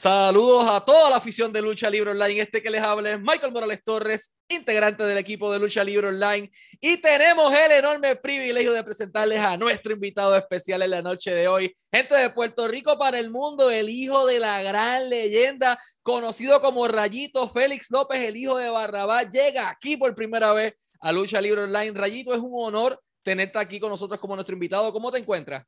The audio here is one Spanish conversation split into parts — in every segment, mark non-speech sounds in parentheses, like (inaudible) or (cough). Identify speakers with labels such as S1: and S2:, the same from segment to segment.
S1: Saludos a toda la afición de Lucha Libre Online. Este que les habla es Michael Morales Torres, integrante del equipo de Lucha Libre Online. Y tenemos el enorme privilegio de presentarles a nuestro invitado especial en la noche de hoy. Gente de Puerto Rico para el mundo, el hijo de la gran leyenda, conocido como Rayito Félix López, el hijo de Barrabás, llega aquí por primera vez a Lucha Libre Online. Rayito, es un honor tenerte aquí con nosotros como nuestro invitado. ¿Cómo te encuentras?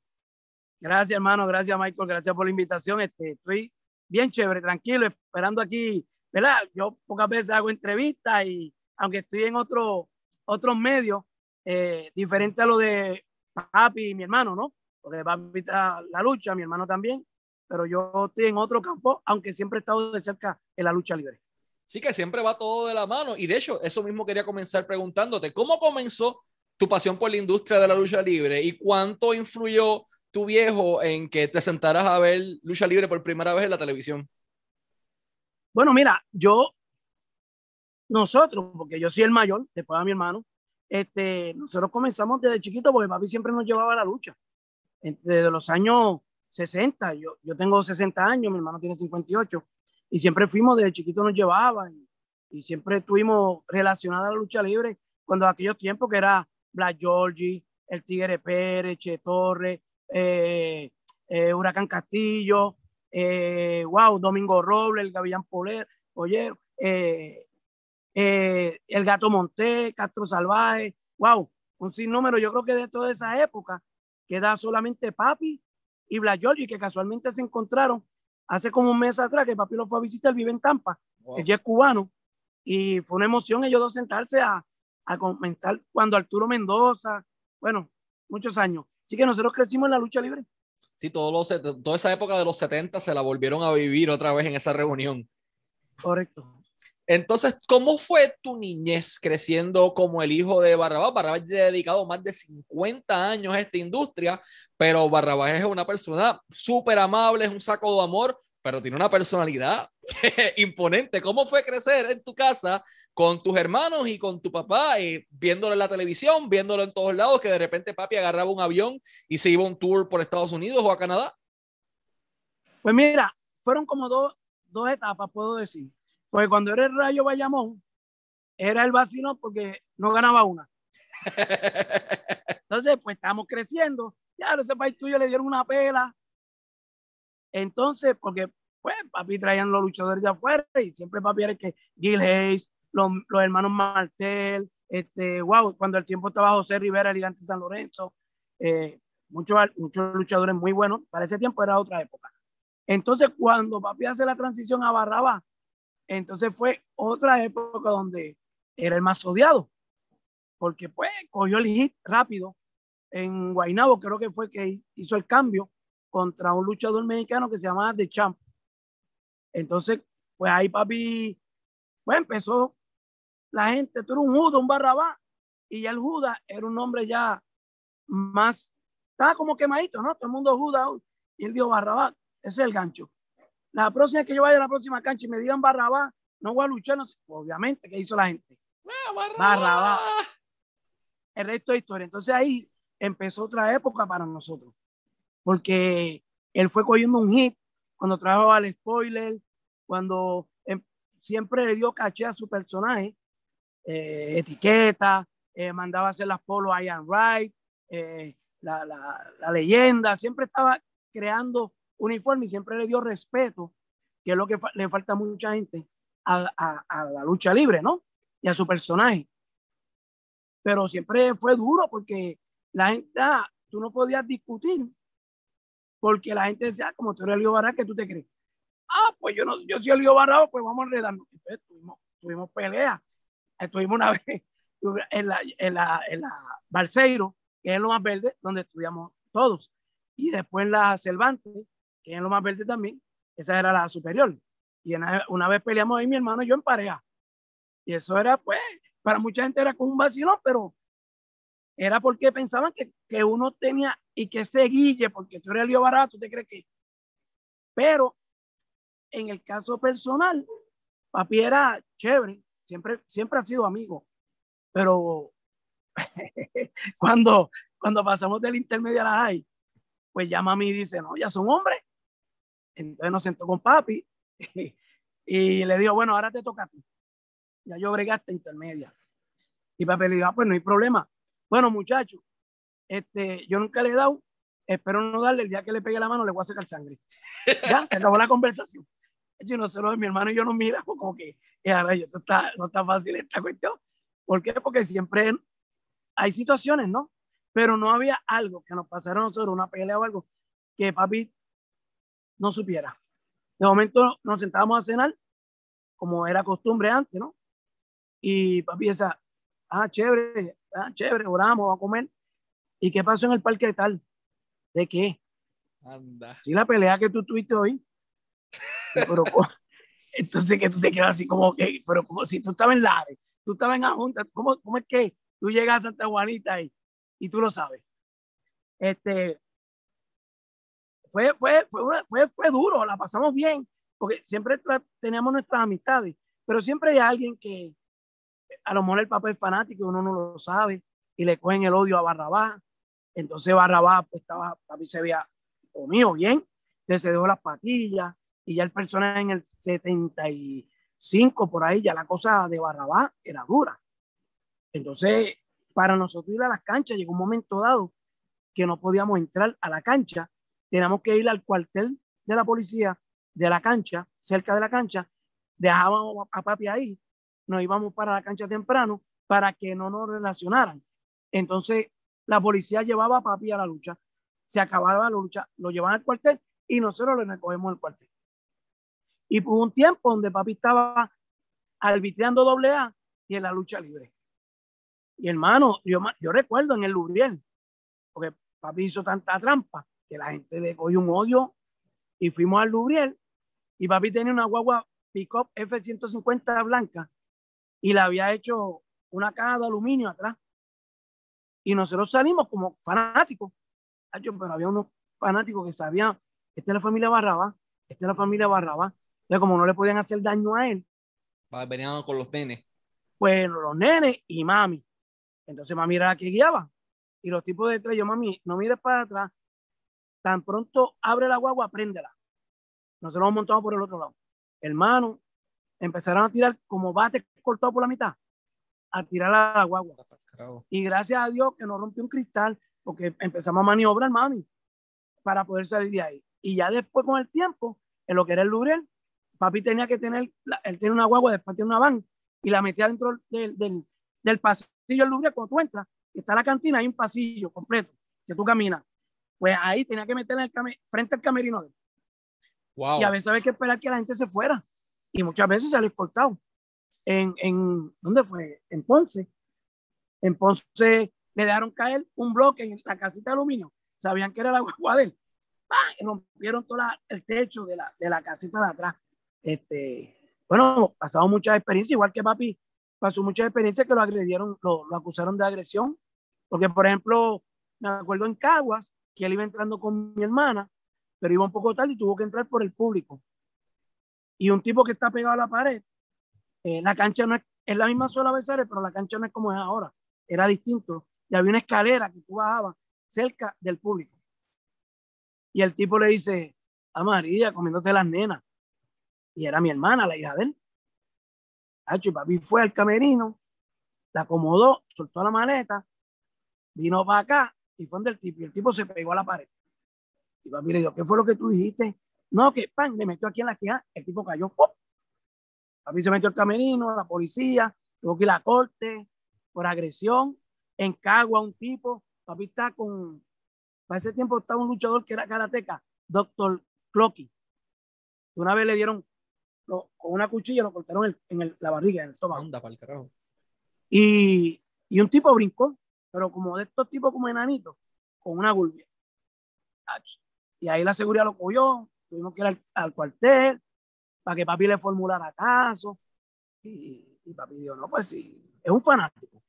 S2: Gracias, hermano. Gracias, Michael. Gracias por la invitación. Este, estoy bien chévere, tranquilo, esperando aquí, ¿verdad? Yo pocas veces hago entrevistas y aunque estoy en otro, otros medios, eh, diferente a lo de papi y mi hermano, ¿no? Porque papi está la lucha, mi hermano también, pero yo estoy en otro campo, aunque siempre he estado de cerca en la lucha libre.
S1: Sí, que siempre va todo de la mano. Y de hecho, eso mismo quería comenzar preguntándote, ¿cómo comenzó tu pasión por la industria de la lucha libre y cuánto influyó tu viejo en que te sentaras a ver lucha libre por primera vez en la televisión?
S2: Bueno, mira, yo, nosotros, porque yo soy el mayor, después de mi hermano, este, nosotros comenzamos desde chiquito porque papi siempre nos llevaba a la lucha. Desde los años 60, yo, yo tengo 60 años, mi hermano tiene 58, y siempre fuimos, desde chiquito nos llevaba, y, y siempre estuvimos relacionados a la lucha libre, cuando aquellos tiempos que era Black Georgie, el Tigre Pérez, Che Torres, eh, eh, Huracán Castillo, eh, wow, Domingo Roble, el Gavillán Poler, el Gato Monté, Castro Salvaje, wow, un sinnúmero, yo creo que de toda esa época queda solamente Papi y Blas y que casualmente se encontraron hace como un mes atrás, que Papi lo fue a visitar, vive en Tampa, wow. es cubano, y fue una emoción ellos dos sentarse a, a comenzar cuando Arturo Mendoza, bueno, muchos años, Así que nosotros crecimos en la lucha libre.
S1: Sí, todos los, toda esa época de los 70 se la volvieron a vivir otra vez en esa reunión.
S2: Correcto.
S1: Entonces, ¿cómo fue tu niñez creciendo como el hijo de Barrabás? Barrabás ha dedicado más de 50 años a esta industria, pero Barrabás es una persona súper amable, es un saco de amor, pero tiene una personalidad (laughs) imponente. ¿Cómo fue crecer en tu casa con tus hermanos y con tu papá, y viéndolo en la televisión, viéndolo en todos lados, que de repente papi agarraba un avión y se iba un tour por Estados Unidos o a Canadá?
S2: Pues mira, fueron como dos, dos etapas, puedo decir. Porque cuando era el Rayo Bayamón, era el vacino porque no ganaba una. (laughs) Entonces, pues estamos creciendo. Ya, ese país tuyo le dieron una pela. Entonces, porque pues papi traían los luchadores de afuera y siempre papi era el que Gil Hayes, los, los, hermanos Martel, este, wow, cuando el tiempo estaba José Rivera, el gigante San Lorenzo, eh, muchos, muchos luchadores muy buenos, para ese tiempo era otra época. Entonces, cuando papi hace la transición a Barraba, entonces fue otra época donde era el más odiado, porque pues cogió el hit rápido en Guaynabo, creo que fue que hizo el cambio contra un luchador mexicano que se llamaba The Champ. Entonces, pues ahí papi, pues empezó la gente, tú eres un Judas, un Barrabá, y ya el Judas era un nombre ya más, estaba como quemadito, ¿no? Todo el mundo Judas, y él dijo Barrabá, ese es el gancho. La próxima que yo vaya a la próxima cancha y me digan Barrabá, no voy a luchar, no sé. obviamente, ¿qué hizo la gente?
S1: Ah, Barrabá.
S2: Barrabá. El resto de historia. Entonces ahí empezó otra época para nosotros, porque él fue cogiendo un hit cuando trajo al spoiler, cuando eh, siempre le dio caché a su personaje, eh, etiqueta, eh, mandaba hacer las polos a Ian Wright, eh, la, la, la, leyenda, siempre estaba creando uniforme y siempre le dio respeto, que es lo que le falta a mucha gente a, a, a, la lucha libre, ¿no? Y a su personaje. Pero siempre fue duro porque la gente, ah, tú no podías discutir porque la gente decía, ah, como tú eres Lío Barra, ¿qué tú te crees? Ah, pues yo no, yo soy Lío Barra, pues vamos a enredarnos. Entonces tuvimos, tuvimos peleas. Estuvimos una (laughs) vez en la, en la, en la Balseiro, que es lo más verde, donde estudiamos todos. Y después en la Cervantes, que es lo más verde también, esa era la superior. Y una, una vez peleamos ahí mi hermano y yo en pareja. Y eso era, pues, para mucha gente era como un vacilón, pero era porque pensaban que, que uno tenía y que se guille, porque tú eres lío barato, te crees que. Pero en el caso personal, papi era chévere, siempre, siempre ha sido amigo, pero (laughs) cuando, cuando pasamos del intermedio a la high, pues ya mami dice, no, ya son hombres. Entonces nos sentó con papi (laughs) y le digo, bueno, ahora te toca a ti. Ya yo bregaste intermedia. Y papi le dijo, ah, pues no hay problema. Bueno, muchachos, este, yo nunca le he dado, espero no darle, el día que le pegue la mano le voy a sacar sangre. Ya, se acabó la conversación. Yo no sé, mi hermano y yo nos miramos como que, ahora esto está, no está fácil esta cuestión. ¿Por qué? Porque siempre hay situaciones, ¿no? Pero no había algo que nos pasara a nosotros, una pelea o algo, que papi no supiera. De momento nos sentábamos a cenar, como era costumbre antes, ¿no? Y papi decía, ah, chévere, ah, chévere, oramos, a comer. ¿Y qué pasó en el parque de tal? ¿De qué? Anda. Sí, la pelea que tú tuviste hoy. (laughs) Pero, entonces que tú te quedas así como que, pero como si tú estabas en Lares, tú estabas en Junta, ¿cómo, ¿cómo es que tú llegas a Santa Juanita y, y tú lo sabes? Este, fue, fue, fue, fue, fue duro, la pasamos bien, porque siempre teníamos nuestras amistades, pero siempre hay alguien que a lo mejor el papá es fanático, uno no lo sabe, y le cogen el odio a Barrabás. Entonces Barrabás pues, estaba, papi se veía mío bien, se dejó las patillas, y ya el personaje en el 75 por ahí, ya la cosa de Barrabás era dura. Entonces, para nosotros ir a las canchas, llegó un momento dado que no podíamos entrar a la cancha, teníamos que ir al cuartel de la policía de la cancha, cerca de la cancha, dejábamos a papi ahí, nos íbamos para la cancha temprano para que no nos relacionaran. Entonces, la policía llevaba a papi a la lucha, se acababa la lucha, lo llevaban al cuartel y nosotros lo recogemos al cuartel. Y hubo un tiempo donde papi estaba arbitrando doble A y en la lucha libre. Y hermano, yo, yo recuerdo en el Lubriel, porque papi hizo tanta trampa que la gente le cogió un odio y fuimos al Lubriel y papi tenía una guagua pick-up F-150 blanca y le había hecho una caja de aluminio atrás. Y nosotros salimos como fanáticos. Pero había unos fanáticos que sabían, esta es la familia Barraba, esta es la familia Barraba como no le podían hacer daño a él.
S1: Venían con los nenes.
S2: Bueno, los nenes y mami. Entonces mami era la que guiaba. Y los tipos de tres, yo mami, no mires para atrás. Tan pronto abre la guagua, préndela. Nosotros nos montamos por el otro lado. Hermano, empezaron a tirar como bate cortado por la mitad, a tirar a la guagua. Y gracias a Dios que no rompió un cristal, porque empezamos a maniobrar, mami, para poder salir de ahí. Y ya después, con el tiempo, en lo que era el Lubriel, papi tenía que tener, él tiene una guagua, después tiene una van y la metía dentro del, del, del pasillo del Louvre cuando tú entras, está la cantina, hay un pasillo completo que tú caminas. Pues ahí tenía que meterla el frente al camerino de él. Wow. Y a veces había que esperar que la gente se fuera. Y muchas veces se lo cortado. En, en, ¿dónde fue? En Ponce. En Ponce le dejaron caer un bloque en la casita de aluminio. Sabían que era la guagua de él. Rompieron todo el techo de la, de la casita de atrás. Este, bueno, pasado muchas experiencias, igual que papi pasó muchas experiencias que lo agredieron, lo, lo acusaron de agresión, porque por ejemplo, me acuerdo en Caguas que él iba entrando con mi hermana, pero iba un poco tarde y tuvo que entrar por el público. Y un tipo que está pegado a la pared, eh, la cancha no es, es la misma sola Besares, pero la cancha no es como es ahora, era distinto. Y había una escalera que tú bajabas cerca del público. Y el tipo le dice, a María, comiéndote las nenas y era mi hermana, la hija de él. Hacho, papi fue al camerino, la acomodó, soltó la maleta, vino para acá y fue donde el tipo. Y el tipo se pegó a la pared. Y papi le dijo, ¿qué fue lo que tú dijiste? No, que pan, le metió aquí en la esquina, el tipo cayó. ¡pum! Papi se metió al camerino, la policía, tuvo que ir a la corte por agresión. En Cagua, un tipo, papi está con, para ese tiempo estaba un luchador que era karateca, Doctor Clocky. Una vez le dieron con una cuchilla lo cortaron en, la barriga, en el estómago. Y, y un tipo brincó, pero como de estos tipos como enanitos, con una gulbia. Y ahí la seguridad lo cogió, tuvimos que ir al, cuartel para que papi le formulara caso. Y, papi dijo, no, pues sí, es un fanático.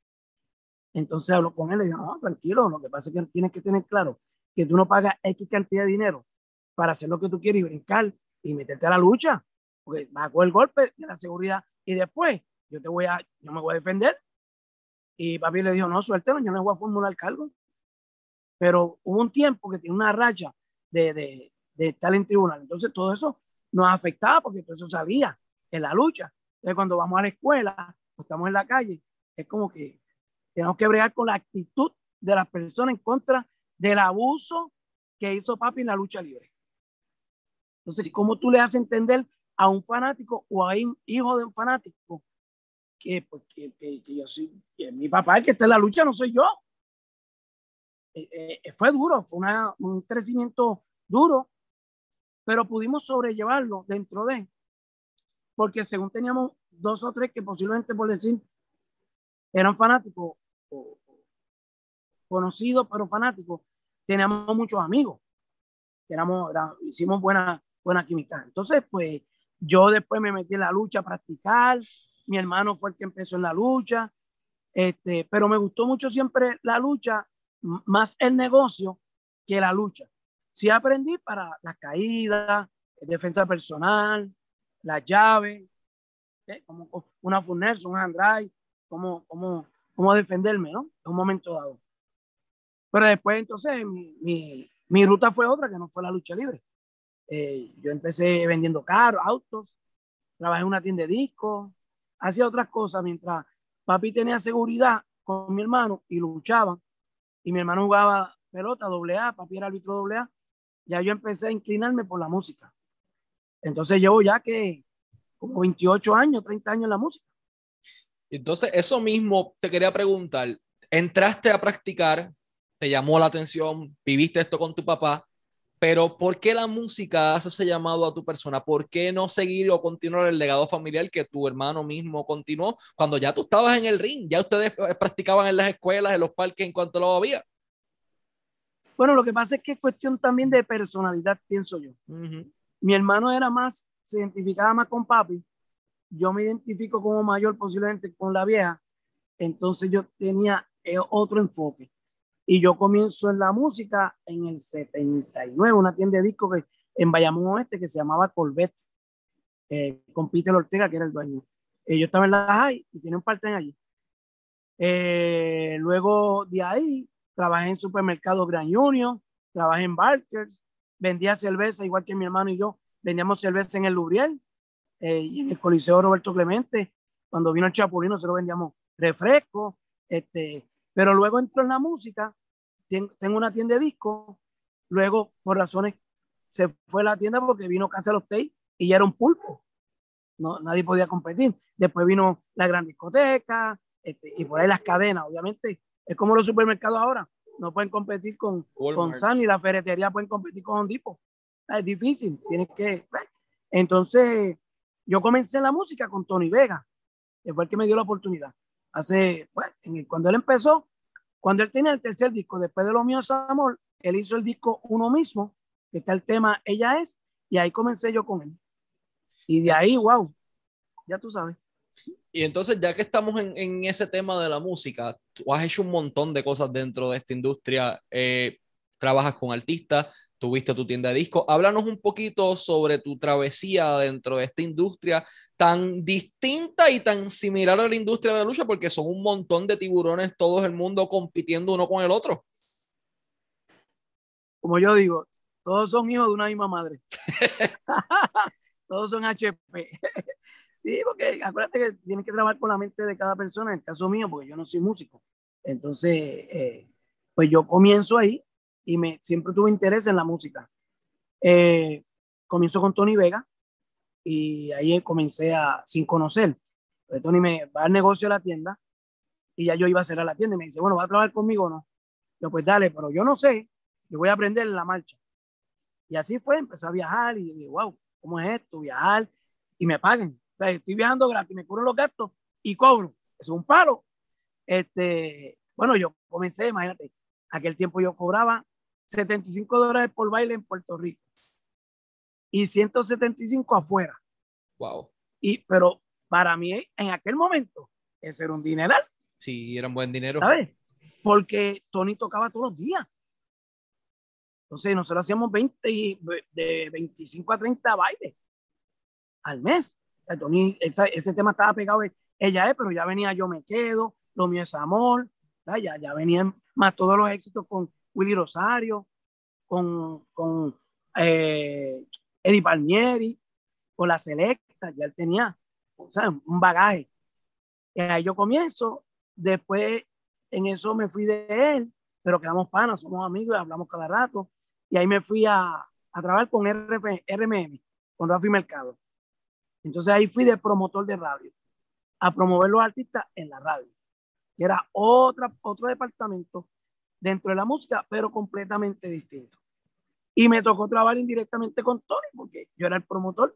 S2: Entonces habló con él y dijo, no, tranquilo, lo que pasa es que tienes que tener claro que tú no pagas X cantidad de dinero para hacer lo que tú quieres y brincar y meterte a la lucha porque bajó el golpe de la seguridad y después yo te voy a, yo me voy a defender. Y papi le dijo, no, suéltelo, yo no voy a formular cargo. Pero hubo un tiempo que tiene una racha de, de estar en tribunal. Entonces todo eso nos afectaba porque eso salía en la lucha. Entonces, cuando vamos a la escuela, estamos en la calle, es como que tenemos que bregar con la actitud de las personas en contra del abuso que hizo papi en la lucha libre. Entonces, ¿cómo tú le haces entender a un fanático o a un hijo de un fanático que, pues, que, que, yo soy, que mi papá el que está en la lucha, no soy yo? Eh, eh, fue duro, fue una, un crecimiento duro, pero pudimos sobrellevarlo dentro de, porque según teníamos dos o tres que posiblemente por decir eran fanáticos o, conocidos pero fanáticos, teníamos muchos amigos, éramos, hicimos buena, buena química. Entonces, pues yo después me metí en la lucha a practicar, mi hermano fue el que empezó en la lucha, este, pero me gustó mucho siempre la lucha, más el negocio que la lucha. Sí aprendí para las caídas, defensa personal, la llave, ¿eh? como una Funerson, un Android, cómo, cómo, cómo defenderme, ¿no? En un momento dado. Pero después, entonces, mi, mi, mi ruta fue otra, que no fue la lucha libre. Eh, yo empecé vendiendo carros, autos, trabajé en una tienda de discos, hacía otras cosas mientras papi tenía seguridad con mi hermano y luchaban. Y mi hermano jugaba pelota doble A, papi era árbitro doble A. Ya yo empecé a inclinarme por la música. Entonces llevo ya que como 28 años, 30 años en la música.
S1: Entonces, eso mismo te quería preguntar. Entraste a practicar, te llamó la atención, viviste esto con tu papá, pero ¿por qué la música hace ese llamado a tu persona? ¿Por qué no seguir o continuar el legado familiar que tu hermano mismo continuó cuando ya tú estabas en el ring? Ya ustedes eh, practicaban en las escuelas, en los parques, en cuanto lo había.
S2: Bueno, lo que pasa es que es cuestión también de personalidad, pienso yo. Mi hermano era más, se identificaba más con papi. Yo me identifico como mayor posiblemente con la vieja. Entonces yo tenía eh, otro enfoque. Y yo comienzo en la música en el 79, una tienda de discos que, en Bayamón Oeste que se llamaba Colbert, eh, con Peter Ortega, que era el dueño. Eh, yo estaba en la high y tiene un parte allí. Eh, luego de ahí, trabajé en supermercado Grand Union, trabajé en Barkers, vendía cerveza igual que mi hermano y yo, vendíamos cerveza en el Lubriel eh, y en el Coliseo Roberto Clemente. Cuando vino el Chapulino, nosotros vendíamos refrescos, este, pero luego entró en la música, tengo una tienda de discos, luego por razones se fue a la tienda porque vino Casa los Tay y ya era un pulpo. No, nadie podía competir. Después vino la gran discoteca este, y por ahí las cadenas. Obviamente es como los supermercados ahora. No pueden competir con, con San y la ferretería pueden competir con Hondipo. Es difícil. Tienes que. Entonces, yo comencé en la música con Tony Vega, que fue el que me dio la oportunidad hace, pues, cuando él empezó, cuando él tenía el tercer disco, después de Lo Mío es Amor, él hizo el disco uno mismo, que está el tema Ella es, y ahí comencé yo con él. Y de ahí, wow, ya tú sabes.
S1: Y entonces, ya que estamos en, en ese tema de la música, tú has hecho un montón de cosas dentro de esta industria. Eh, trabajas con artistas, tuviste tu tienda de discos. Háblanos un poquito sobre tu travesía dentro de esta industria tan distinta y tan similar a la industria de la lucha, porque son un montón de tiburones, todo el mundo compitiendo uno con el otro.
S2: Como yo digo, todos son hijos de una misma madre. (laughs) (laughs) todos son HP. Sí, porque acuérdate que tienes que trabajar con la mente de cada persona, en el caso mío, porque yo no soy músico. Entonces, eh, pues yo comienzo ahí y me, siempre tuve interés en la música. Eh, comienzo con Tony Vega y ahí comencé a, sin conocer. Pues Tony me va al negocio de la tienda y ya yo iba a a la tienda y me dice, bueno, ¿va a trabajar conmigo o no? Yo, pues dale, pero yo no sé, yo voy a aprender en la marcha. Y así fue, empecé a viajar y dije, wow, ¿cómo es esto? Viajar y me paguen. Sea, estoy viajando gratis, me cubro los gastos y cobro. Es un paro. Este, bueno, yo comencé, imagínate, aquel tiempo yo cobraba 75 dólares por baile en Puerto Rico y 175 afuera.
S1: Wow.
S2: Y, pero para mí, en aquel momento, ese era un dineral.
S1: Sí, era un buen dinero.
S2: ¿Sabes? Porque Tony tocaba todos los días. Entonces, nosotros hacíamos 20, de 25 a 30 bailes al mes. Tony, ese, tema estaba pegado. Ella es, pero ya venía Yo Me Quedo, Lo Mío es Amor. Ya, ya venían más todos los éxitos con Willy Rosario, con, con eh, Eddie Palmieri. con la selecta, ya él tenía un bagaje. Y ahí yo comienzo, después en eso me fui de él, pero quedamos panas, somos amigos hablamos cada rato. Y ahí me fui a, a trabajar con RF, RMM, con Rafi Mercado. Entonces ahí fui de promotor de radio, a promover los artistas en la radio, que era otra, otro departamento dentro de la música, pero completamente distinto. Y me tocó trabajar indirectamente con Tony, porque yo era el promotor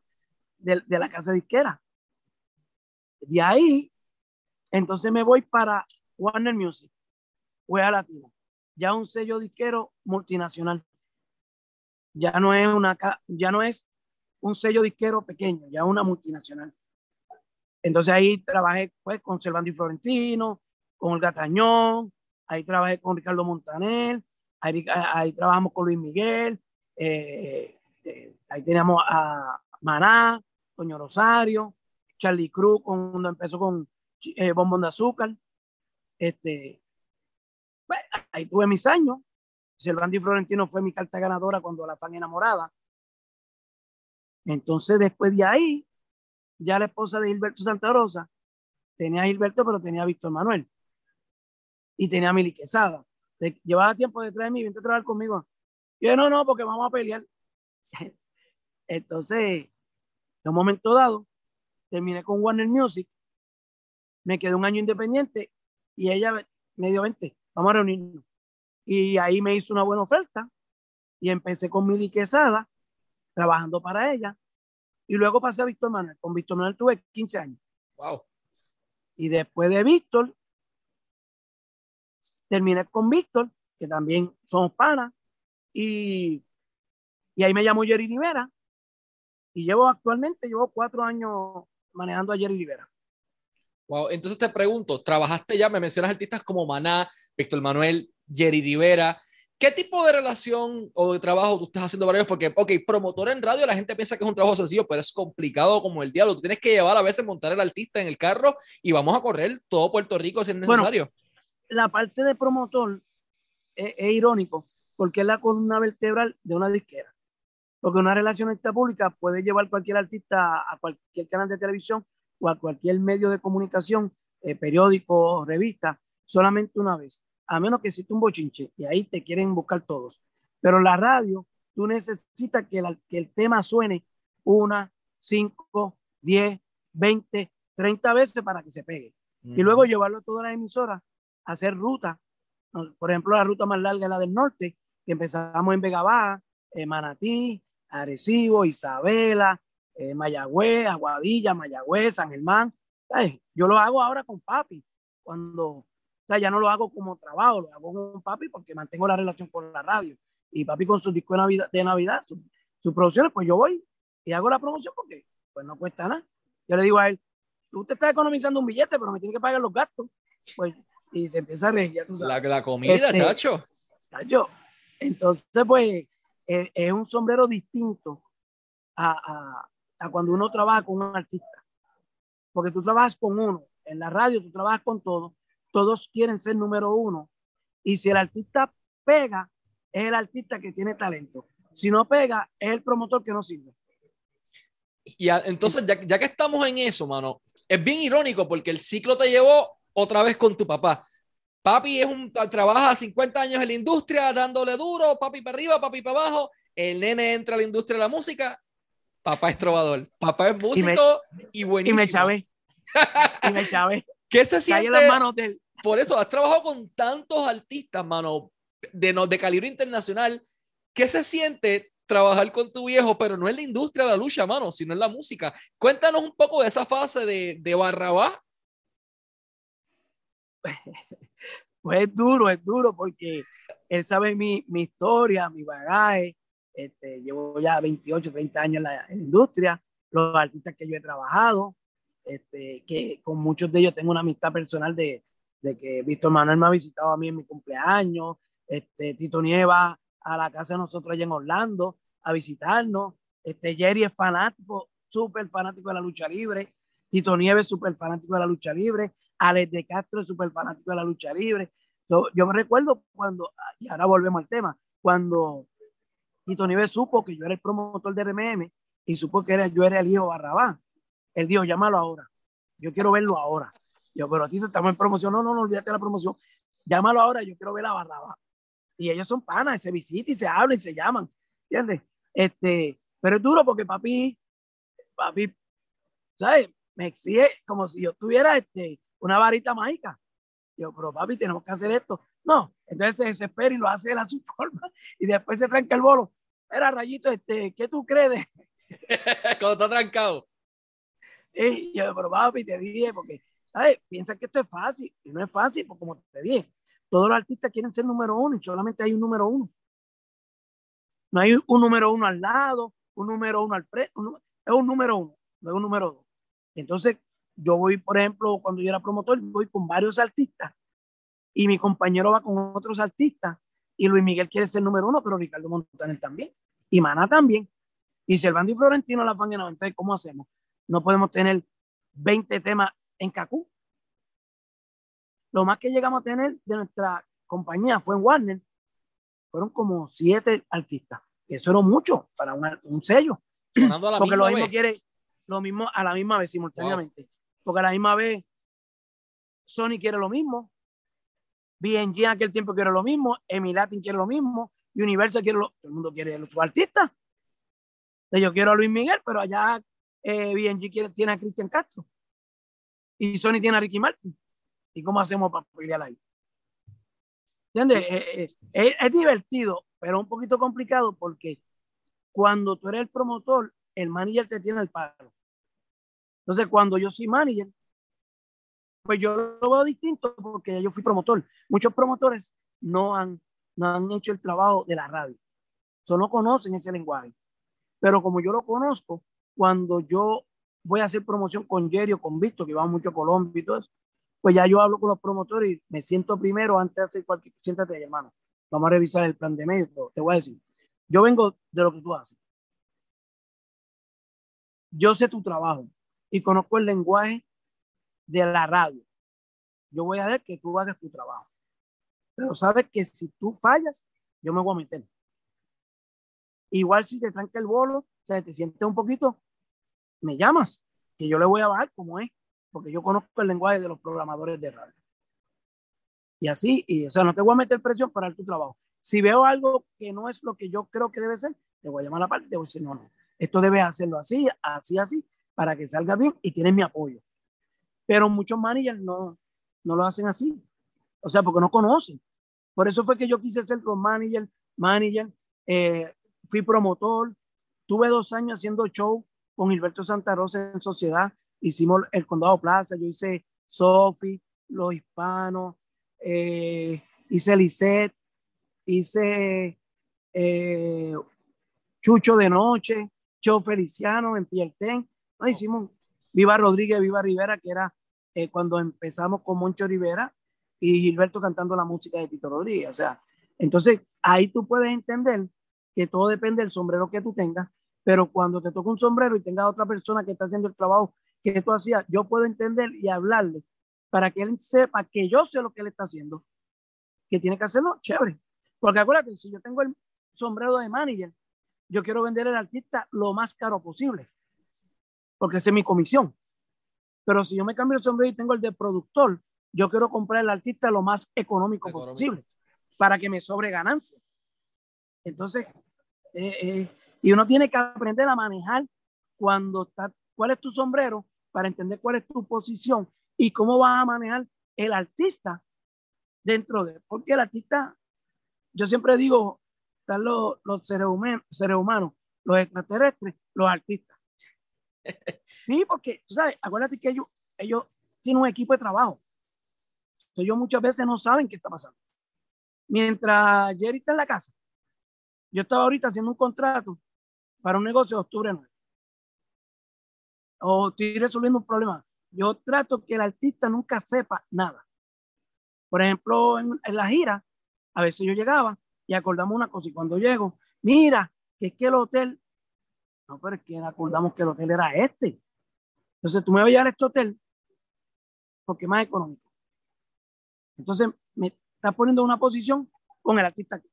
S2: de, de la casa disquera. De ahí, entonces me voy para Warner Music, Wea Latina, ya un sello disquero multinacional. Ya no es una, ya no es un sello disquero pequeño, ya una multinacional. Entonces ahí trabajé pues con Servando y Florentino, con el Gatañón, ahí trabajé con Ricardo Montaner, ahí, trabajamos con Luis Miguel, eh, eh, ahí teníamos a Maná, Toño Rosario, Charlie Cruz cuando empezó con eh, Bombón de Azúcar. Este, pues, ahí tuve mis años. Silvandi Florentino fue mi carta ganadora cuando la fan enamorada. Entonces, después de ahí, ya la esposa de Gilberto Santa Rosa tenía a Gilberto, pero tenía a Víctor Manuel. Y tenía a Mili Quesada. llevaba tiempo detrás de mí, vente a trabajar conmigo. yo, no, no, porque vamos a pelear. (laughs) Entonces, en un momento dado, terminé con Warner Music, me quedé un año independiente y ella me dio 20, vamos a reunirnos. Y ahí me hizo una buena oferta y empecé con Mili Quesada, trabajando para ella. Y luego pasé a Víctor Manuel. Con Víctor Manuel tuve 15 años.
S1: Wow.
S2: Y después de Víctor, terminé con Víctor, que también somos panas. Y, y ahí me llamó Jerry Rivera. Y llevo actualmente, llevo cuatro años manejando a Jerry Rivera.
S1: Wow, entonces te pregunto, trabajaste ya, me mencionas artistas como Maná, Víctor Manuel, Jerry Rivera. ¿Qué tipo de relación o de trabajo tú estás haciendo para ellos? Porque, ok, promotor en radio, la gente piensa que es un trabajo sencillo, pero es complicado como el diablo. Tú tienes que llevar a veces, montar el artista en el carro y vamos a correr todo Puerto Rico si es necesario.
S2: la parte de promotor es, irónico porque es la columna vertebral de una disquera. Porque una relacionista pública puede llevar cualquier artista a cualquier canal de televisión o a cualquier medio de comunicación, eh, periódico, revista, solamente una vez, a menos que exista un bochinche y ahí te quieren buscar todos. Pero la radio, tú necesitas que, que el tema suene una, cinco, diez, veinte, treinta veces para que se pegue. Y luego llevarlo a todas las emisoras, hacer ruta. Por ejemplo, la ruta más larga es la del norte, que empezamos en Vega Baja, en Manatí, Arecibo, Isabela, eh, Mayagüez, Aguadilla, Mayagüez, San Germán. Yo lo hago ahora con papi, cuando, sea, ya no lo hago como trabajo, lo hago con papi porque mantengo la relación con la radio. Y papi con su disco de Navidad, de Navidad sus producciones, pues yo voy y hago la promoción porque pues no cuesta nada. Yo le digo a él, tú te estás economizando un billete, pero me tienes que pagar los gastos. Pues, y se empieza a reír, ya tú
S1: sabes. La, la comida, este, chacho.
S2: Chacho. Entonces, pues, es, un sombrero distinto a, cuando uno trabaja con un artista. Porque tú trabajas con uno, en la radio tú trabajas con todos, todos quieren ser número uno. Y si el artista pega, es el artista que tiene talento. Si no pega, es el promotor que no sirve.
S1: Y entonces, ya, ya que estamos en eso, mano, es bien irónico porque el ciclo te llevó otra vez con tu papá. Papi es un, trabaja 50 años en la industria dándole duro, papi para arriba, papi para abajo. El nene entra a la industria de la música, papá es trovador, papá es músico y, buenísimo.
S2: Y me chavé. (laughs) y me chavé.
S1: ¿Qué se siente? Las manos del... Por eso has trabajado con tantos artistas, mano, de, de calibre internacional. ¿Qué se siente trabajar con tu viejo, pero no en la industria de la lucha, mano, sino en la música? Cuéntanos un poco de esa fase de, de Barrabás (laughs)
S2: pues es duro, es duro porque él sabe mi, mi historia, mi bagaje. Este, llevo ya 28, 30 años en la, industria, los artistas que yo he trabajado, este, que con muchos de ellos tengo una amistad personal de, de que Víctor Manuel me ha visitado a mí en mi cumpleaños, este, Tito Nieva a la casa de nosotros allá en Orlando a visitarnos, este, Jerry es fanático, súper fanático de la lucha libre, Tito Nieves es súper fanático de la lucha libre, Alex de Castro es súper fanático de la lucha libre. yo me recuerdo cuando, y ahora volvemos al tema, cuando Tito Nieves supo que yo era el promotor de RMM, y supo que yo era el hijo Barrabás. Él dijo, llámalo ahora. Yo quiero verlo ahora. Yo, pero a ti estamos en promoción. No, no, no olvídate la promoción. Llámalo ahora, yo quiero ver a Barrabás. Y ellos son panas, se visitan y se hablan y se llaman. ¿Entiendes? Este, pero es duro porque papi, papi, ¿sabes? Me exige como si yo tuviera este, una varita mágica. Yo, pero papi, tenemos que hacer esto. No, entonces se desespera y lo hace a (laughs) su forma. Y después se tranca el bolo. Era Rayito, este, ¿qué tú crees? (laughs)
S1: Cuando está trancado. (laughs)
S2: Y yo, pero papi, te dije, porque, ¿sabes? Piensa que esto es fácil. Y no es fácil, porque como te dije, todos los artistas quieren ser número uno y solamente hay un número uno. No hay un número uno al lado, un número uno al frente, es un número uno, no es un número dos. Entonces, yo voy, por ejemplo, cuando yo era promotor, voy con varios artistas y mi compañero va con otros artistas y Luis Miguel quiere ser número uno, pero Ricardo Montaner también y Mana también. Y Servando y Florentino la fan entonces, ¿cómo hacemos? No podemos tener 20 temas en Cacú. Lo más que llegamos a tener de nuestra compañía fue en Warner, fueron como siete artistas. Eso era mucho para un, sello. Porque lo mismo quiere lo mismo a la misma vez simultáneamente. Porque a la misma vez Sony quiere lo mismo, BNG en aquel tiempo quiere lo mismo, Emilatin quiere lo mismo, Universal quiere lo todo el mundo quiere su artista. Yo quiero a Luis Miguel, pero allá eh, BNG quiere, tiene a Cristian Castro. Y Sony tiene a Ricky Martin. ¿Y cómo hacemos para pelear ahí? ¿Entiendes? Eh, eh, es, divertido, pero un poquito complicado porque cuando tú eres el promotor, el manager te tiene el palo. Entonces, cuando yo soy manager, pues yo lo veo distinto porque yo fui promotor. Muchos promotores no han, no han hecho el trabajo de la radio. Solo conocen ese lenguaje. Pero como yo lo conozco, cuando yo voy a hacer promoción con Jerry o con Víctor, que va mucho a Colombia y todo eso, pues ya yo hablo con los promotores y me siento primero antes de hacer cualquier, siéntate ahí, hermano, vamos a revisar el plan de medio, te voy a decir, yo vengo de lo que tú haces. Yo sé tu trabajo y conozco el lenguaje de la radio. Yo voy a ver que tú hagas tu trabajo. Pero sabes que si tú fallas, yo me voy a meter. Igual si te tranca el bolo, o sea, te sientes un poquito, me llamas, que yo le voy a bajar como es, porque yo conozco el lenguaje de los programadores de radio. Y así, y, o sea, no te voy a meter presión para tu trabajo. Si veo algo que no es lo que yo creo que debe ser, te voy a llamar a la parte y te voy a decir, no, no, esto debe hacerlo así, así, así, para que salga bien y tienes mi apoyo. Pero muchos managers no, no lo hacen así. O sea, porque no conocen. Por eso fue que yo quise ser con manager, manager, eh, fui promotor, tuve dos años haciendo show con Gilberto Santa Rosa en sociedad, hicimos el Condado Plaza, yo hice Sofi, Los Hispanos, eh, hice Lisette, hice eh, Chucho de Noche, Show Feliciano en Pielten, no, hicimos Viva Rodríguez, Viva Rivera, que era eh, cuando empezamos con Moncho Rivera y Gilberto cantando la música de Tito Rodríguez. O sea, entonces ahí tú puedes entender que todo depende del sombrero que tú tengas, pero cuando te toca un sombrero y tengas otra persona que está haciendo el trabajo que tú hacías, yo puedo entender y hablarle para que él sepa que yo sé lo que él está haciendo, que tiene que hacerlo chévere. Porque acuérdate, si yo tengo el sombrero de manager, yo quiero vender al artista lo más caro posible, porque esa es mi comisión. Pero si yo me cambio el sombrero y tengo el de productor, yo quiero comprar al artista lo más económico, posible para que me sobre ganancia. Entonces, eh, eh, y uno tiene que aprender a manejar cuando está, cuál es tu sombrero para entender cuál es tu posición y cómo vas a manejar el artista dentro de, porque el artista, yo siempre digo, están los, los seres, humanos, seres humanos, los extraterrestres, los artistas. (laughs) Sí, porque, tú sabes, acuérdate que ellos, ellos tienen un equipo de trabajo. Ellos muchas veces no saben qué está pasando. Mientras Jerry está en la casa, yo estaba ahorita haciendo un contrato para un negocio de octubre 9. O estoy resolviendo un problema. Yo trato que el artista nunca sepa nada. Por ejemplo, en, la gira, a veces yo llegaba y acordamos una cosa y cuando llego, mira, que es que el hotel, no, pero es que acordamos que el hotel era este. Entonces tú me vas a llevar a este hotel porque es más económico. Entonces me estás poniendo una posición con el artista aquí.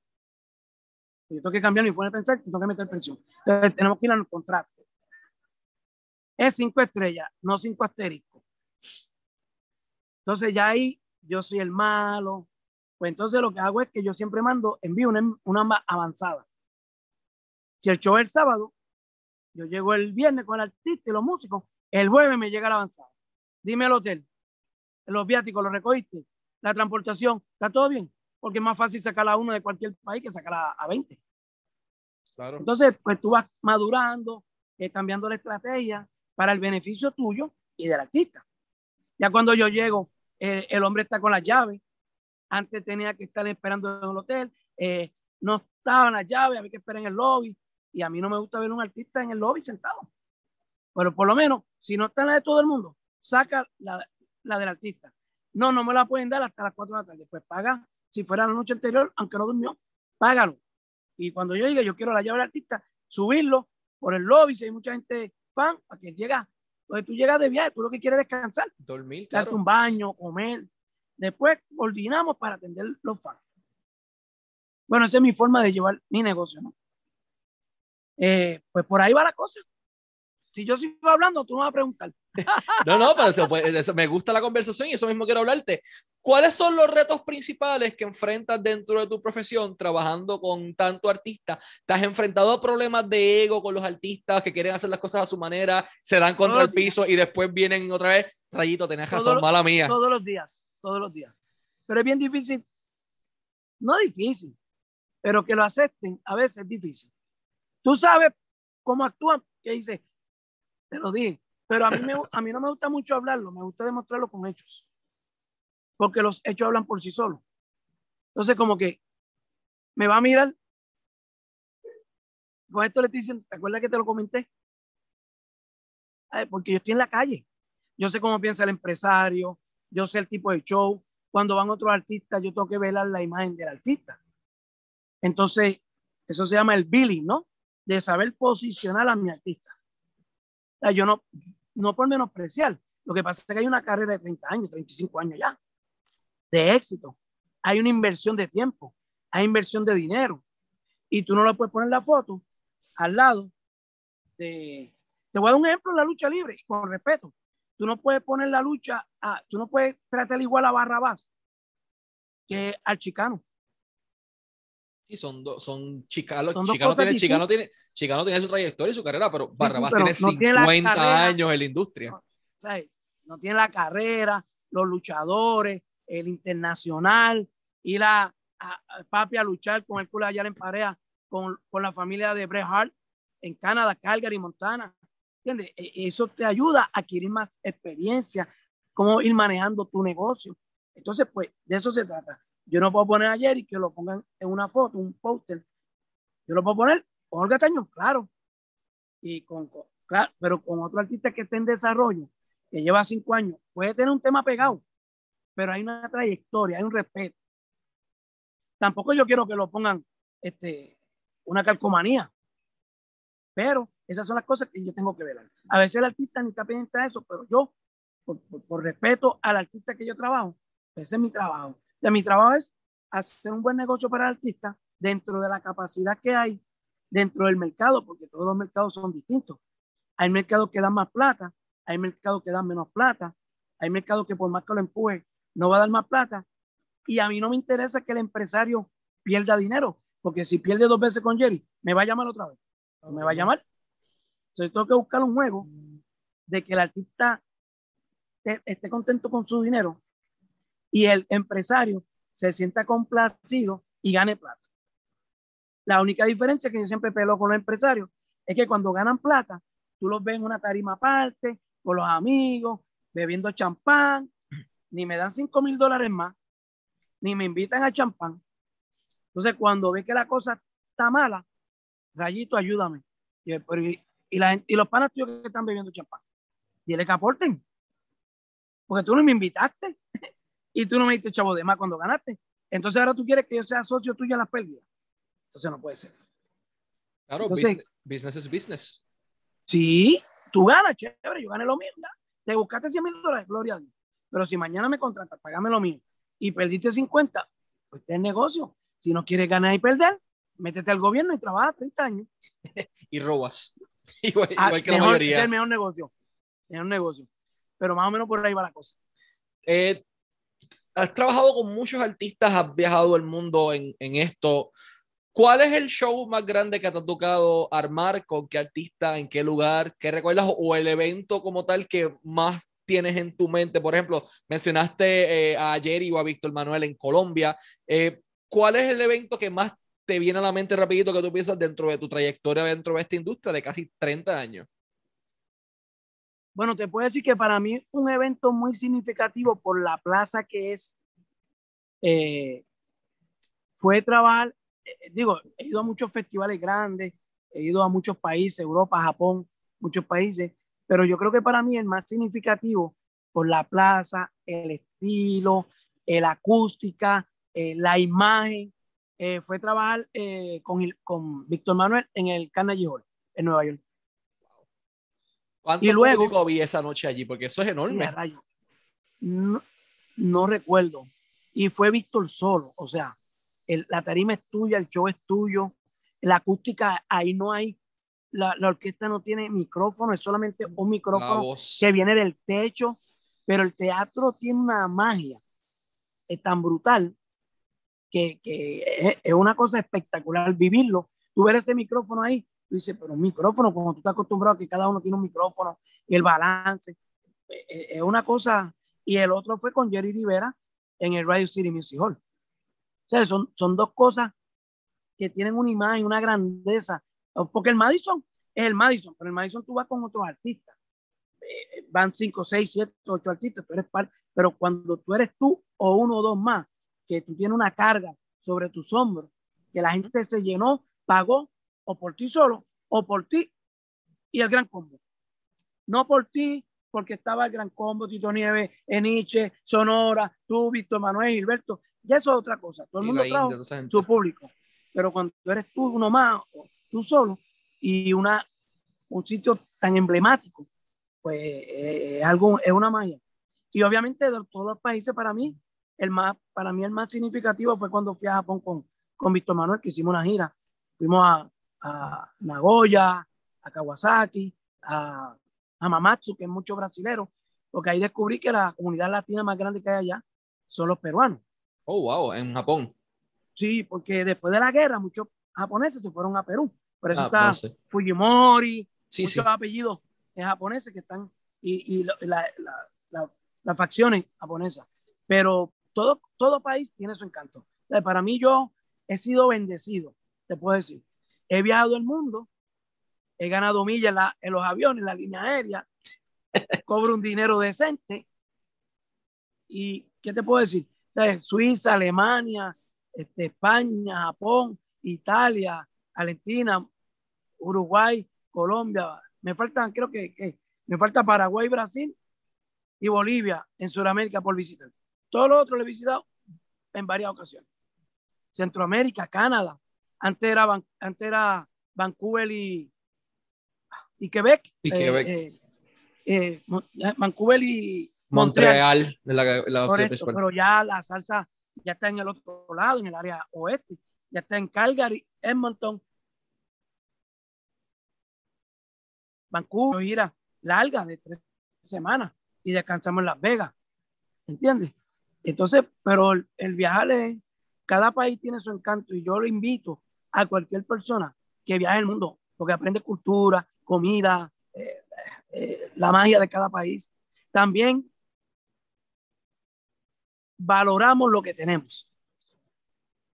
S2: Yo tengo que cambiar mi forma de pensar, tengo que meter presión. Entonces tenemos que ir al contrato. es cinco estrellas, no cinco asteriscos. Entonces ya ahí yo soy el malo. Pues entonces lo que hago es que yo siempre mando, envío una, una avanzada. Si el show es el sábado, yo llego el viernes con el artista y los músicos, el jueves me llega la avanzada. Dime el hotel, los viáticos, los recogiste, la transportación, ¿está todo bien? Porque es más fácil sacar a uno de cualquier país que sacar a, 20. Claro. Entonces, pues tú vas madurando, eh, cambiando la estrategia para el beneficio tuyo y del artista. Ya cuando yo llego, eh, el hombre está con las llaves. Antes tenía que estar esperando en el hotel. Eh, no estaban las llaves, había que esperar en el lobby. Y a mí no me gusta ver un artista en el lobby sentado. Pero por lo menos, si no está en la de todo el mundo, saca la, la del artista. No, no me la pueden dar hasta las 4 de la tarde. Pues paga, si fuera la noche anterior, aunque no durmió, págalo. Y cuando yo llegue, yo quiero la llave del artista, subirlo por el lobby, si hay mucha gente fan, para que llega. Entonces tú llegas de viaje, tú lo que quieres es descansar.
S1: Dormir,
S2: Darte un baño, comer. Después coordinamos para atender los fans. Bueno, esa es mi forma de llevar mi negocio, ¿no? Eh, pues por ahí va la cosa. Si yo sigo hablando, tú me vas a preguntar.
S1: No, no, pero pues, me gusta la conversación y eso mismo quiero hablarte. ¿Cuáles son los retos principales que enfrentas dentro de tu profesión trabajando con tanto artista? ¿Te has enfrentado a problemas de ego con los artistas que quieren hacer las cosas a su manera, se dan contra el piso y después vienen otra vez? Rayito, tenés razón, mala mía.
S2: Todos los días, todos los días. Pero es bien difícil. No difícil, pero que lo acepten a veces es difícil. Tú sabes cómo actúan, que dice, te lo dije, pero a mí, me, a mí no me gusta mucho hablarlo, me gusta demostrarlo con hechos. Porque los hechos hablan por sí solos. Entonces, como que me va a mirar. Con esto le estoy diciendo, ¿te acuerdas que te lo comenté? porque yo estoy en la calle. Yo sé cómo piensa el empresario, yo sé el tipo de show. Cuando van otros artistas, yo tengo que velar la imagen del artista. Entonces, eso se llama el billing, ¿no? De saber posicionar a mi artista. Yo no, no por menospreciar. Lo que pasa es que hay una carrera de 30 años, 35 años ya, de éxito. Hay una inversión de tiempo, hay inversión de dinero. Y tú no le puedes poner la foto al lado de... Te voy a dar un ejemplo la lucha libre, con respeto. Tú no puedes poner la lucha, a, tú no puedes tratar igual a Barrabás que al Chicano.
S1: Sí, son, son Chicano, Chicano, tiene, Chicano, tiene, Chicano tiene su trayectoria y su carrera, pero Barrabás tiene 50 años en la industria.
S2: No, tiene la carrera, los luchadores, el internacional, ir a, a, papi a luchar con el culo allá en pareja con, con la familia de Bret Hart en Canadá, Calgary, Montana. ¿Entiendes? E, eso te ayuda a adquirir más experiencia, cómo ir manejando tu negocio. Entonces, pues, de eso se trata. Yo no puedo poner a Jerry que lo pongan en una foto, un póster. Yo lo puedo poner con Olga Tañón, claro. Y con, claro, pero con otro artista que esté en desarrollo, que lleva cinco años, puede tener un tema pegado, pero hay una trayectoria, hay un respeto. Tampoco yo quiero que lo pongan este, una calcomanía, pero esas son las cosas que yo tengo que ver. A veces el artista ni está pendiente de eso, pero yo, por respeto al artista que yo trabajo, ese es mi trabajo mi trabajo es hacer un buen negocio para el artista dentro de la capacidad que hay dentro del mercado, porque todos los mercados son distintos. Hay mercados que dan más plata, hay mercados que dan menos plata, hay mercados que por más que lo empuje no va a dar más plata. Y a mí no me interesa que el empresario pierda dinero, porque si pierde dos veces con Jerry, me va a llamar otra vez. Me va a llamar. Entonces tengo que buscar un juego de que el artista esté contento con su dinero y el empresario se sienta complacido y gane plata. La única diferencia que yo siempre pelo con los empresarios es que cuando ganan plata, tú los ves en una tarima aparte, con los amigos, bebiendo champán, ni me dan 5 mil dólares más, ni me invitan a champán. Entonces, cuando ve que la cosa está mala, Rayito, ayúdame. Y, la, y los panas que están bebiendo champán, dile que aporten. Porque tú no me invitaste y tú no me diste chavo de más cuando ganaste. Entonces ahora tú quieres que yo sea socio tuyo en las pérdidas. Entonces no puede ser.
S1: Claro, business, business es business.
S2: Sí, tú ganas, chévere, yo gané lo mismo. Te buscaste 100 mil dólares, gloria a Dios. Pero si mañana me contratas, pagame lo mío y perdiste 50, pues es negocio. Si no quieres ganar y perder, métete al gobierno y trabaja 30 años. (laughs)
S1: y robas. (laughs) Igual, ah, que la mayoría.
S2: Es el mejor negocio. era un negocio. Pero más o menos por ahí va la cosa.
S1: Eh, has trabajado con muchos artistas, has viajado el mundo en, en, esto. ¿Cuál es el show más grande que te ha tocado armar? ¿Con qué artista? ¿En qué lugar? ¿Qué recuerdas? ¿O el evento como tal que más tienes en tu mente? Por ejemplo, mencionaste eh, a Jerry o a Víctor Manuel en Colombia. Eh, ¿Cuál es el evento que más te viene a la mente rapidito que tú piensas dentro de tu trayectoria dentro de esta industria de casi 30 años?
S2: Bueno, te puedo decir que para mí un evento muy significativo por la plaza que es, eh, fue trabajar, eh, digo, he ido a muchos festivales grandes, he ido a muchos países, Europa, Japón, muchos países, pero yo creo que para mí el más significativo por la plaza, el estilo, eh, la acústica, la imagen, fue trabajar con, con Víctor Manuel en el Carnegie Hall en Nueva York.
S1: ¿Cuánto y luego vi esa noche allí? Porque eso es enorme.
S2: No, no, recuerdo. Y fue Víctor solo. O sea, el, la tarima es tuya, el show es tuyo. La acústica, ahí no hay. La, la orquesta no tiene micrófono, es solamente un micrófono que viene del techo. Pero el teatro tiene una magia es tan brutal que, que es, es, una cosa espectacular vivirlo. Tú ver ese micrófono ahí Tú dices, pero un micrófono, como tú estás acostumbrado a que cada uno tiene un micrófono y el balance, eh, eh, es una cosa. Y el otro fue con Jerry Rivera en el Radio City Music Hall. O sea, son, son dos cosas que tienen una imagen, una grandeza. Porque el Madison es el Madison, pero el Madison tú vas con otros artistas. Eh, van cinco, seis, siete, ocho artistas, tú eres par, pero cuando tú eres tú o uno o dos más, que tú tienes una carga sobre tus hombros, que la gente se llenó, pagó o por ti solo o por ti y el gran combo. No por ti, porque estaba el gran combo, Tito Nieves, Eniche, Sonora, tú, Víctor Manuel, Gilberto. Ya eso es otra cosa. Todo el mundo trajo su público. Pero cuando eres tú uno más, tú solo, y una, un sitio tan emblemático, pues eh, es, algo, es una magia. Y obviamente de todos los países, para mí, el más, para mí el más significativo fue cuando fui a Japón con, con Víctor Manuel, que hicimos una gira. Fuimos a, a Nagoya, a Kawasaki, a, a Mamatsu, que es mucho brasilero, porque ahí descubrí que la comunidad latina más grande que hay allá son los peruanos.
S1: Oh, wow, en Japón.
S2: Sí, porque después de la guerra muchos japoneses se fueron a Perú. Por eso ah, está Fujimori, sí, muchos apellidos japoneses que están, y, y la, la, las facciones japonesas. Pero todo, todo país tiene su encanto. para mí yo he sido bendecido, te puedo decir he viajado el mundo, he ganado millas en, los aviones, en la línea aérea, (laughs) cobro un dinero decente. ¿Y qué te puedo decir? Suiza, Alemania, este, España, Japón, Italia, Argentina, Uruguay, Colombia. Me faltan, creo que, que me falta Paraguay, Brasil y Bolivia en Sudamérica por visitar. Todos los otros lo he visitado en varias ocasiones. Centroamérica, Canadá, antes era, antes era Vancouver y, y Quebec.
S1: Y Quebec. Eh,
S2: eh, eh, Vancouver y
S1: Montreal.
S2: pero ya la salsa ya está en el otro lado, en el área oeste. Ya está en Calgary, Edmonton. Vancouver, gira larga de tres semanas y descansamos en Las Vegas. ¿Entiendes? Entonces, pero el, el viajar es, cada país tiene su encanto y yo lo invito a cualquier persona que viaje el mundo, porque aprende cultura, comida, eh, eh, la magia de cada país. También valoramos lo que tenemos.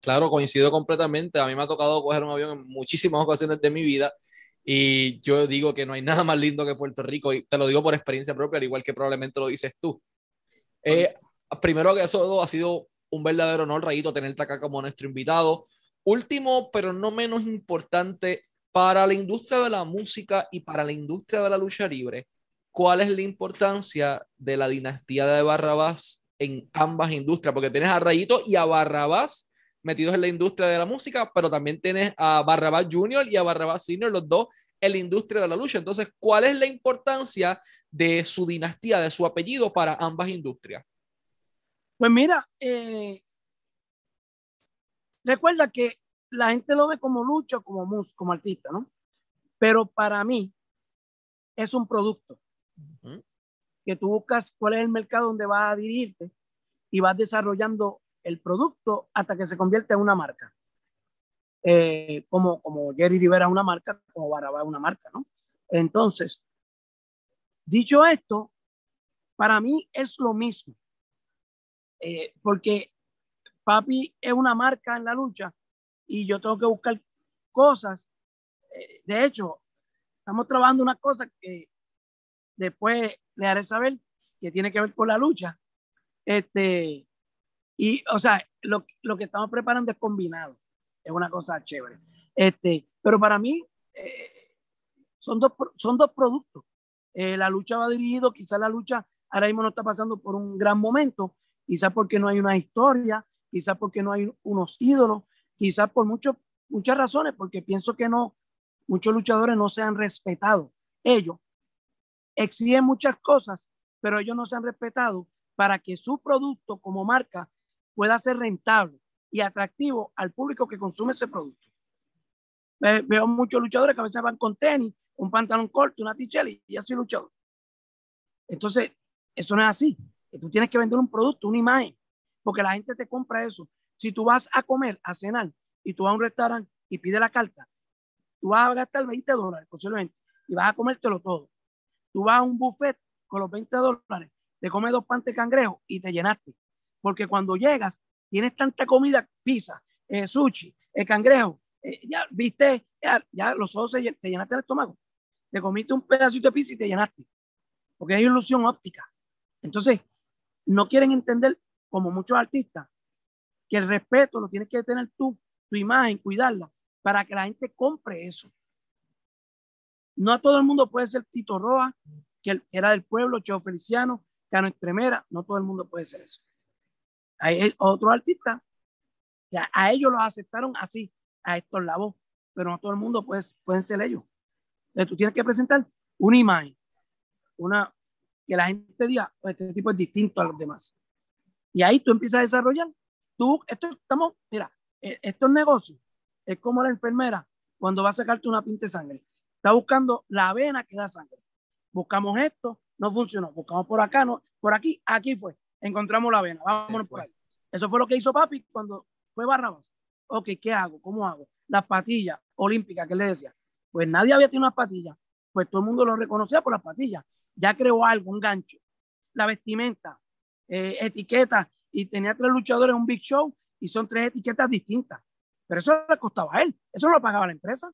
S1: Claro, coincido completamente. A mí me ha tocado coger un avión en muchísimas ocasiones de mi vida y yo digo que no hay nada más lindo que Puerto Rico y te lo digo por experiencia propia, al igual que probablemente lo dices tú. Eh, primero que eso ha sido un verdadero honor, Rayito, tenerte acá como nuestro invitado. Último, pero no menos importante, para la industria de la música y para la industria de la lucha libre, ¿cuál es la importancia de la dinastía de Barrabás en ambas industrias? Porque tienes a Rayito y a Barrabás metidos en la industria de la música, pero también tienes a Barrabás Junior y a Barrabás Senior, los dos en la industria de la lucha. Entonces, ¿cuál es la importancia de su dinastía, de su apellido para ambas industrias?
S2: Pues mira, eh, Recuerda que la gente lo ve como lucha, como mus, como artista, ¿no? Pero para mí es un producto. que tú buscas cuál es el mercado donde vas a dirigirte y vas desarrollando el producto hasta que se convierte en una marca. Eh, como, como Jerry Rivera una marca, como Barabá una marca, ¿no? Entonces, dicho esto, para mí es lo mismo, eh, porque papi es una marca en la lucha y yo tengo que buscar cosas. Eh, de hecho, estamos trabajando una cosa que después le haré saber que tiene que ver con la lucha. Este, y, o sea, lo, lo que estamos preparando es combinado. Es una cosa chévere. Este, pero para mí, eh, son, dos, son dos productos. Eh, la lucha va dirigido, quizás la lucha ahora mismo no está pasando por un gran momento, quizás porque no hay una historia, quizás porque no hay unos ídolos, quizás por muchos muchas razones, porque pienso que no, muchos luchadores no se han respetado. Ellos exigen muchas cosas, pero ellos no se han respetado para que su producto como marca pueda ser rentable y atractivo al público que consume ese producto. Veo muchos luchadores que a veces van con tenis, un pantalón corto, una tichela y ya soy luchador. Entonces, eso no es así. Tú tienes que vender un producto, una imagen, porque la gente te compra eso. Si tú vas a comer, a cenar, y tú vas a un restaurante y pides la carta, tú vas a gastar 20 dólares posiblemente y vas a comértelo todo. Tú vas a un buffet con los 20 dólares, te comes dos pantes de cangrejo y te llenaste. Porque cuando llegas, tienes tanta comida, pizza, eh, sushi, el eh, cangrejo, eh, ya viste, ya, los ojos te llenaste el estómago. Te comiste un pedacito de pizza y te llenaste. Porque hay ilusión óptica. Entonces, no quieren entender, como muchos artistas, que el respeto lo tienes que tener tú, tu imagen, cuidarla, para que la gente compre eso. No todo el mundo puede ser Tito Roa, que era del pueblo, Cheo Feliciano, Cano Estremera, no todo el mundo puede ser eso. Hay otros artistas que a, ellos los aceptaron así, a estos voz, pero no todo el mundo puede, ser ellos. Entonces tú tienes que presentar una imagen, una que la gente diga, pues, este tipo es distinto a los demás. Y ahí tú empiezas a desarrollar. Tú, esto estamos, mira, e, estos negocios es como la enfermera cuando va a sacarte una pinta de sangre. Está buscando la vena que da sangre. Buscamos esto, no funcionó. Buscamos por acá, no, por aquí, aquí fue. Encontramos la vena, vámonos por ahí. Eso fue lo que hizo papi cuando fue Barrabás. Ok, ¿qué hago? ¿Cómo hago? Las patillas olímpicas que le decía. Pues nadie había tenido unas patillas. Pues todo el mundo lo reconocía por las patillas. Ya creó algo, un gancho. La vestimenta, eh, etiqueta. Y tenía tres luchadores en un big show y son tres etiquetas distintas. Pero eso le costaba a él. Eso lo pagaba la empresa.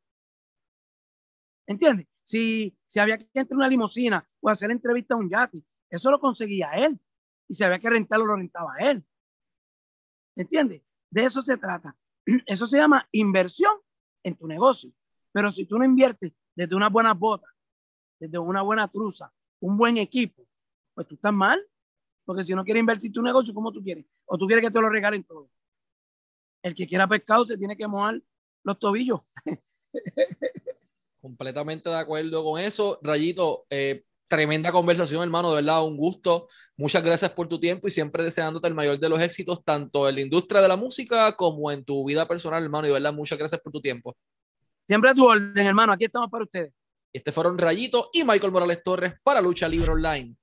S2: ¿Entiendes? Si, si había que entrar en una limusina o hacer entrevista a un yate, eso lo conseguía él. Y si había que rentarlo, lo rentaba él. ¿Entiendes? De eso se trata. (clears throat) Eso se llama inversión en tu negocio. Pero si tú no inviertes desde una buena bota, desde una buena truza, un buen equipo, pues tú estás mal. Porque si no quieres invertir tu negocio, ¿cómo tú quieres? O tú quieres que te lo regalen todo. El que quiera pescado se tiene que mojar los tobillos.
S1: Completamente de acuerdo con eso. Rayito, eh, tremenda conversación, hermano, de verdad, un gusto. Muchas gracias por tu tiempo y siempre deseándote el mayor de los éxitos, tanto en la industria de la música como en tu vida personal, hermano. Y de verdad, muchas gracias por tu tiempo.
S2: Siempre a tu orden, hermano. Aquí estamos para ustedes.
S1: Este fueron Rayito y Michael Morales Torres para Lucha Libre Online.